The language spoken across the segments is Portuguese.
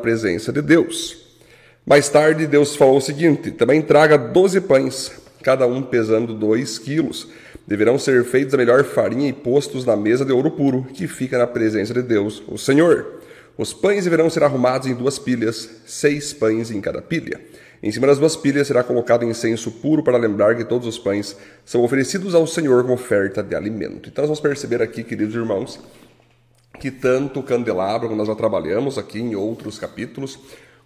presença de Deus. Mais tarde, Deus falou o seguinte: também traga doze pães, cada um pesando dois quilos. Deverão ser feitos a melhor farinha e postos na mesa de ouro puro, que fica na presença de Deus, o Senhor. Os pães deverão ser arrumados em duas pilhas, seis pães em cada pilha. Em cima das duas pilhas será colocado incenso puro para lembrar que todos os pães são oferecidos ao Senhor como oferta de alimento. Então nós vamos perceber aqui, queridos irmãos, que tanto o candelabro, nós já trabalhamos aqui em outros capítulos,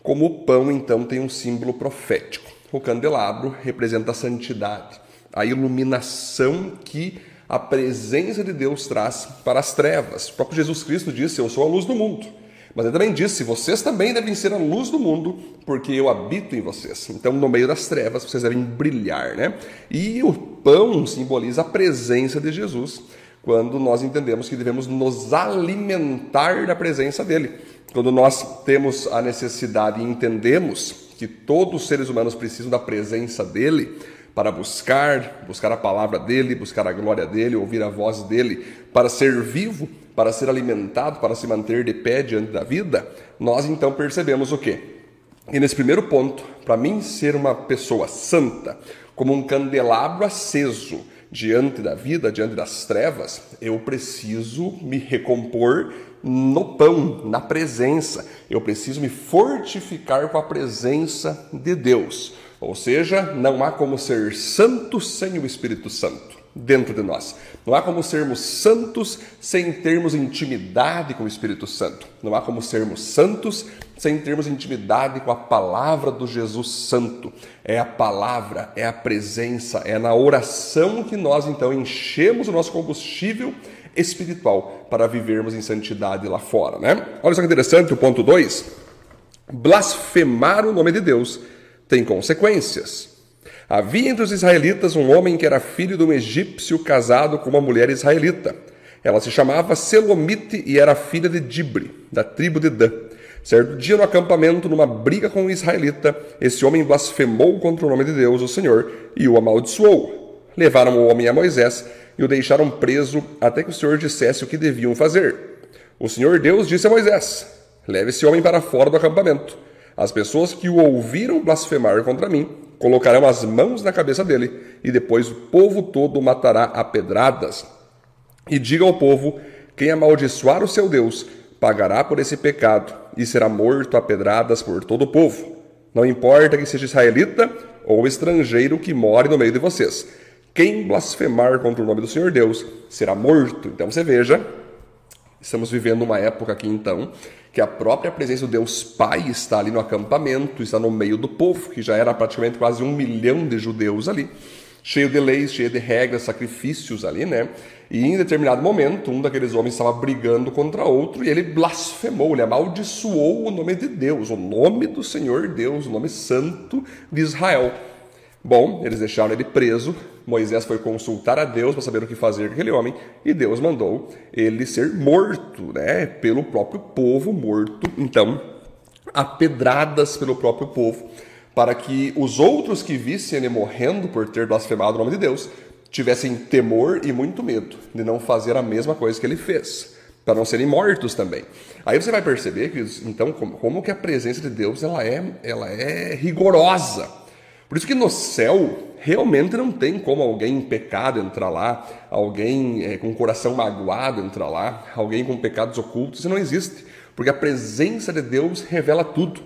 como o pão, então, tem um símbolo profético. O candelabro representa a santidade, a iluminação que a presença de Deus traz para as trevas. O próprio Jesus Cristo disse: Eu sou a luz do mundo. Mas ele também disse: Vocês também devem ser a luz do mundo, porque eu habito em vocês. Então, no meio das trevas, vocês devem brilhar, né? E o pão simboliza a presença de Jesus quando nós entendemos que devemos nos alimentar da presença dele. Quando nós temos a necessidade e entendemos que todos os seres humanos precisam da presença dele para buscar, buscar a palavra dele, buscar a glória dele, ouvir a voz dele, para ser vivo, para ser alimentado, para se manter de pé diante da vida, nós então percebemos o quê? E nesse primeiro ponto, para mim ser uma pessoa santa, como um candelabro aceso, diante da vida, diante das trevas, eu preciso me recompor no pão, na presença. Eu preciso me fortificar com a presença de Deus. Ou seja, não há como ser santo sem o Espírito Santo dentro de nós. Não há como sermos santos sem termos intimidade com o Espírito Santo. Não há como sermos santos sem termos intimidade com a palavra do Jesus Santo. É a palavra, é a presença, é na oração que nós então enchemos o nosso combustível espiritual para vivermos em santidade lá fora, né? Olha só que interessante o ponto 2. Blasfemar o nome de Deus tem consequências. Havia entre os israelitas um homem que era filho de um egípcio casado com uma mulher israelita. Ela se chamava Selomite e era filha de Dibre, da tribo de Dan. Certo dia no acampamento, numa briga com um israelita, esse homem blasfemou contra o nome de Deus, o Senhor, e o amaldiçoou. Levaram o homem a Moisés e o deixaram preso até que o Senhor dissesse o que deviam fazer. O Senhor Deus disse a Moisés: Leve esse homem para fora do acampamento. As pessoas que o ouviram blasfemar contra mim colocarão as mãos na cabeça dele, e depois o povo todo o matará a pedradas. E diga ao povo: quem amaldiçoar o seu Deus pagará por esse pecado e será morto a pedradas por todo o povo. Não importa que seja israelita ou estrangeiro que more no meio de vocês. Quem blasfemar contra o nome do Senhor Deus será morto. Então você veja, estamos vivendo uma época aqui então que a própria presença do Deus Pai está ali no acampamento, está no meio do povo, que já era praticamente quase um milhão de judeus ali, cheio de leis, cheio de regras, sacrifícios ali, né? E em determinado momento, um daqueles homens estava brigando contra outro e ele blasfemou, ele amaldiçoou o nome de Deus, o nome do Senhor Deus, o nome santo de Israel. Bom, eles deixaram ele preso. Moisés foi consultar a Deus para saber o que fazer com aquele homem e Deus mandou ele ser morto, né, pelo próprio povo morto. Então, apedradas pelo próprio povo, para que os outros que vissem ele morrendo por ter blasfemado o nome de Deus tivessem temor e muito medo de não fazer a mesma coisa que ele fez, para não serem mortos também. Aí você vai perceber que então como, como que a presença de Deus ela é, ela é rigorosa por isso que no céu realmente não tem como alguém em pecado entrar lá, alguém é, com o coração magoado entrar lá, alguém com pecados ocultos, isso não existe, porque a presença de Deus revela tudo.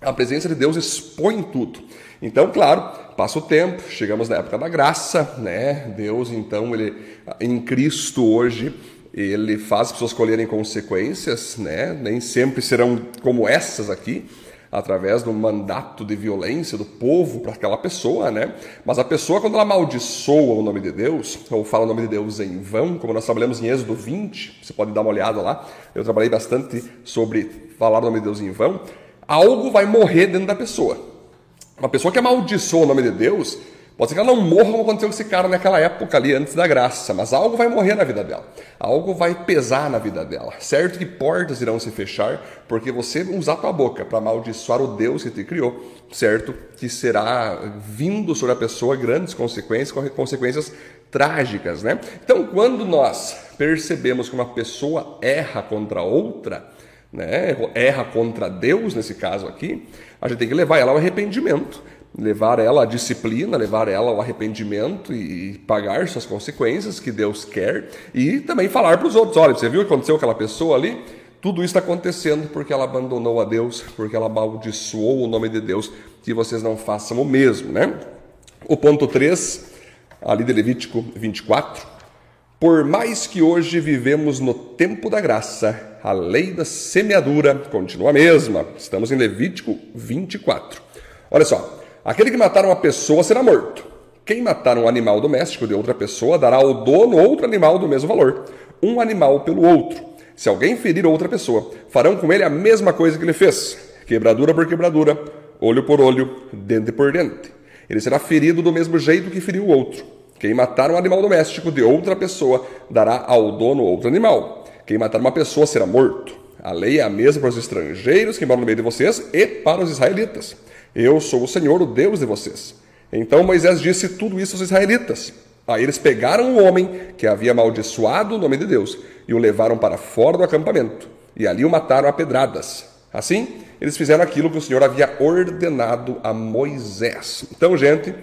A presença de Deus expõe tudo. Então, claro, passa o tempo, chegamos na época da graça, né? Deus, então, ele em Cristo hoje, ele faz as pessoas colherem consequências, né? Nem sempre serão como essas aqui, através do mandato de violência do povo para aquela pessoa, né? Mas a pessoa, quando ela amaldiçoa o nome de Deus, ou fala o nome de Deus em vão, como nós trabalhamos em Êxodo 20, você pode dar uma olhada lá, eu trabalhei bastante sobre falar o nome de Deus em vão, algo vai morrer dentro da pessoa. Uma pessoa que amaldiçoa o nome de Deus, Pode ser que ela não morra como aconteceu com esse cara naquela época ali, antes da graça, mas algo vai morrer na vida dela. Algo vai pesar na vida dela. Certo que portas irão se fechar, porque você usar tua boca para amaldiçoar o Deus que te criou, certo? Que será vindo sobre a pessoa grandes consequências, consequências trágicas, né? Então, quando nós percebemos que uma pessoa erra contra outra, né, erra contra Deus nesse caso aqui, a gente tem que levar ela ao arrependimento, levar ela à disciplina, levar ela ao arrependimento e pagar suas consequências que Deus quer e também falar para os outros: olha, você viu o que aconteceu com aquela pessoa ali? Tudo isso está acontecendo porque ela abandonou a Deus, porque ela amaldiçoou o nome de Deus, que vocês não façam o mesmo, né? O ponto 3, ali de Levítico 24. Por mais que hoje vivemos no tempo da graça, a lei da semeadura continua a mesma. Estamos em Levítico 24. Olha só, aquele que matar uma pessoa será morto. Quem matar um animal doméstico de outra pessoa dará ao dono outro animal do mesmo valor, um animal pelo outro. Se alguém ferir outra pessoa, farão com ele a mesma coisa que ele fez: quebradura por quebradura, olho por olho, dente por dente. Ele será ferido do mesmo jeito que feriu o outro. Quem matar um animal doméstico de outra pessoa dará ao dono outro animal. Quem matar uma pessoa será morto. A lei é a mesma para os estrangeiros que moram no meio de vocês e para os israelitas. Eu sou o Senhor, o Deus de vocês. Então Moisés disse tudo isso aos israelitas. Aí eles pegaram o homem que havia amaldiçoado o nome de Deus e o levaram para fora do acampamento, e ali o mataram a pedradas. Assim, eles fizeram aquilo que o Senhor havia ordenado a Moisés. Então, gente,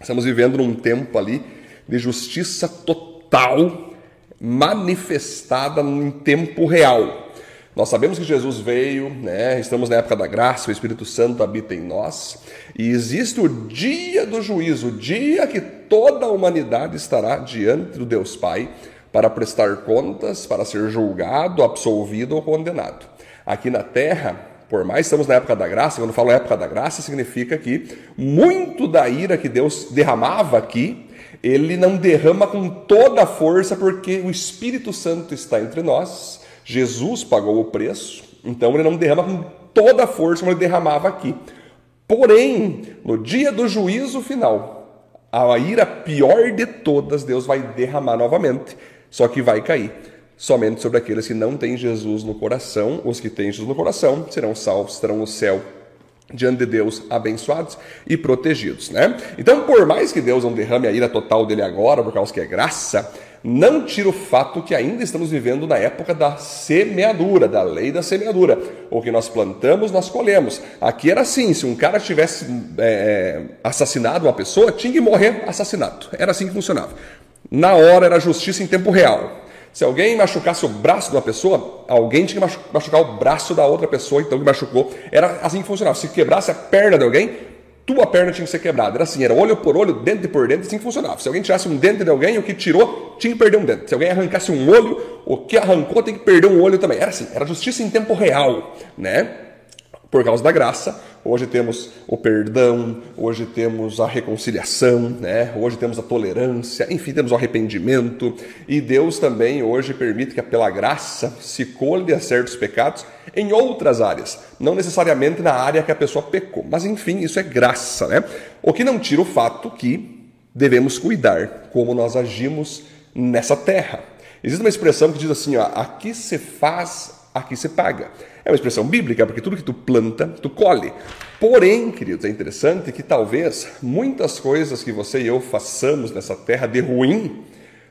estamos vivendo num tempo ali de justiça total manifestada em tempo real. Nós sabemos que Jesus veio, né? estamos na época da graça, o Espírito Santo habita em nós, e existe o dia do juízo, o dia que toda a humanidade estará diante do Deus Pai para prestar contas, para ser julgado, absolvido ou condenado. Aqui na terra, por mais estamos na época da graça, quando falo época da graça, significa que muito da ira que Deus derramava aqui, ele não derrama com toda a força, porque o Espírito Santo está entre nós, Jesus pagou o preço, então ele não derrama com toda a força como ele derramava aqui. Porém, no dia do juízo final, a ira pior de todas, Deus vai derramar novamente só que vai cair somente sobre aqueles que não têm Jesus no coração. Os que têm Jesus no coração serão salvos, terão o céu diante de Deus abençoados e protegidos, né? Então, por mais que Deus não derrame a ira total dele agora, por causa que é graça, não tira o fato que ainda estamos vivendo na época da semeadura, da lei da semeadura. O que nós plantamos, nós colhemos. Aqui era assim: se um cara tivesse é, assassinado uma pessoa, tinha que morrer assassinado. Era assim que funcionava. Na hora era justiça em tempo real. Se alguém machucasse o braço de uma pessoa, alguém tinha que machucar o braço da outra pessoa, então que machucou. Era assim que funcionava. Se quebrasse a perna de alguém, tua perna tinha que ser quebrada. Era assim, era olho por olho, dente por dente, assim que funcionava. Se alguém tirasse um dente de alguém, o que tirou tinha que perder um dente. Se alguém arrancasse um olho, o que arrancou tem que perder um olho também. Era assim, era justiça em tempo real, né? Por causa da graça, Hoje temos o perdão, hoje temos a reconciliação, né? hoje temos a tolerância, enfim, temos o arrependimento. E Deus também hoje permite que, pela graça, se colha certos pecados em outras áreas, não necessariamente na área que a pessoa pecou, mas enfim, isso é graça. Né? O que não tira o fato que devemos cuidar como nós agimos nessa terra. Existe uma expressão que diz assim: ó, aqui se faz, aqui se paga. É uma expressão bíblica, porque tudo que tu planta, tu colhe. Porém, queridos, é interessante que talvez muitas coisas que você e eu façamos nessa terra de ruim,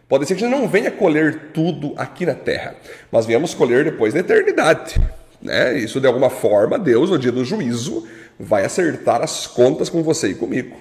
pode ser que a gente não venha colher tudo aqui na terra, mas venhamos colher depois na eternidade. Né? Isso, de alguma forma, Deus, no dia do juízo, vai acertar as contas com você e comigo.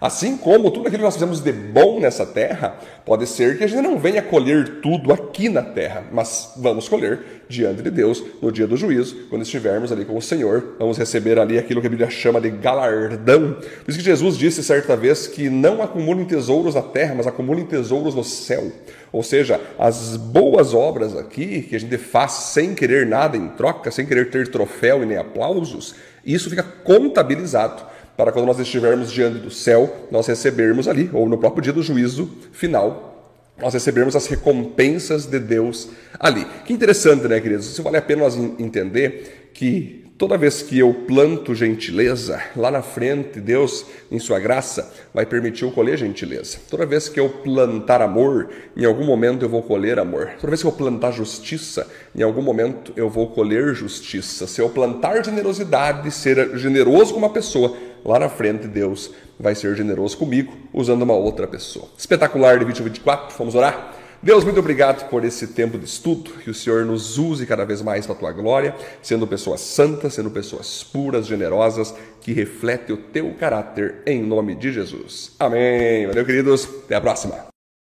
Assim como tudo aquilo que nós fizemos de bom nessa terra, pode ser que a gente não venha colher tudo aqui na terra, mas vamos colher diante de Deus no dia do juízo, quando estivermos ali com o Senhor, vamos receber ali aquilo que a Bíblia chama de galardão. Por isso que Jesus disse certa vez que não acumulem tesouros na terra, mas acumulem tesouros no céu. Ou seja, as boas obras aqui que a gente faz sem querer nada em troca, sem querer ter troféu e nem aplausos, isso fica contabilizado para quando nós estivermos diante do céu, nós recebermos ali, ou no próprio dia do juízo final, nós recebermos as recompensas de Deus ali. Que interessante, né, queridos? Isso vale a pena nós entender que Toda vez que eu planto gentileza, lá na frente, Deus, em Sua graça, vai permitir eu colher gentileza. Toda vez que eu plantar amor, em algum momento eu vou colher amor. Toda vez que eu plantar justiça, em algum momento eu vou colher justiça. Se eu plantar generosidade, ser generoso com uma pessoa, lá na frente Deus vai ser generoso comigo, usando uma outra pessoa. Espetacular de 24, vamos orar? Deus, muito obrigado por esse tempo de estudo, que o Senhor nos use cada vez mais para a tua glória, sendo pessoas santas, sendo pessoas puras, generosas, que refletem o teu caráter, em nome de Jesus. Amém. Valeu, queridos. Até a próxima.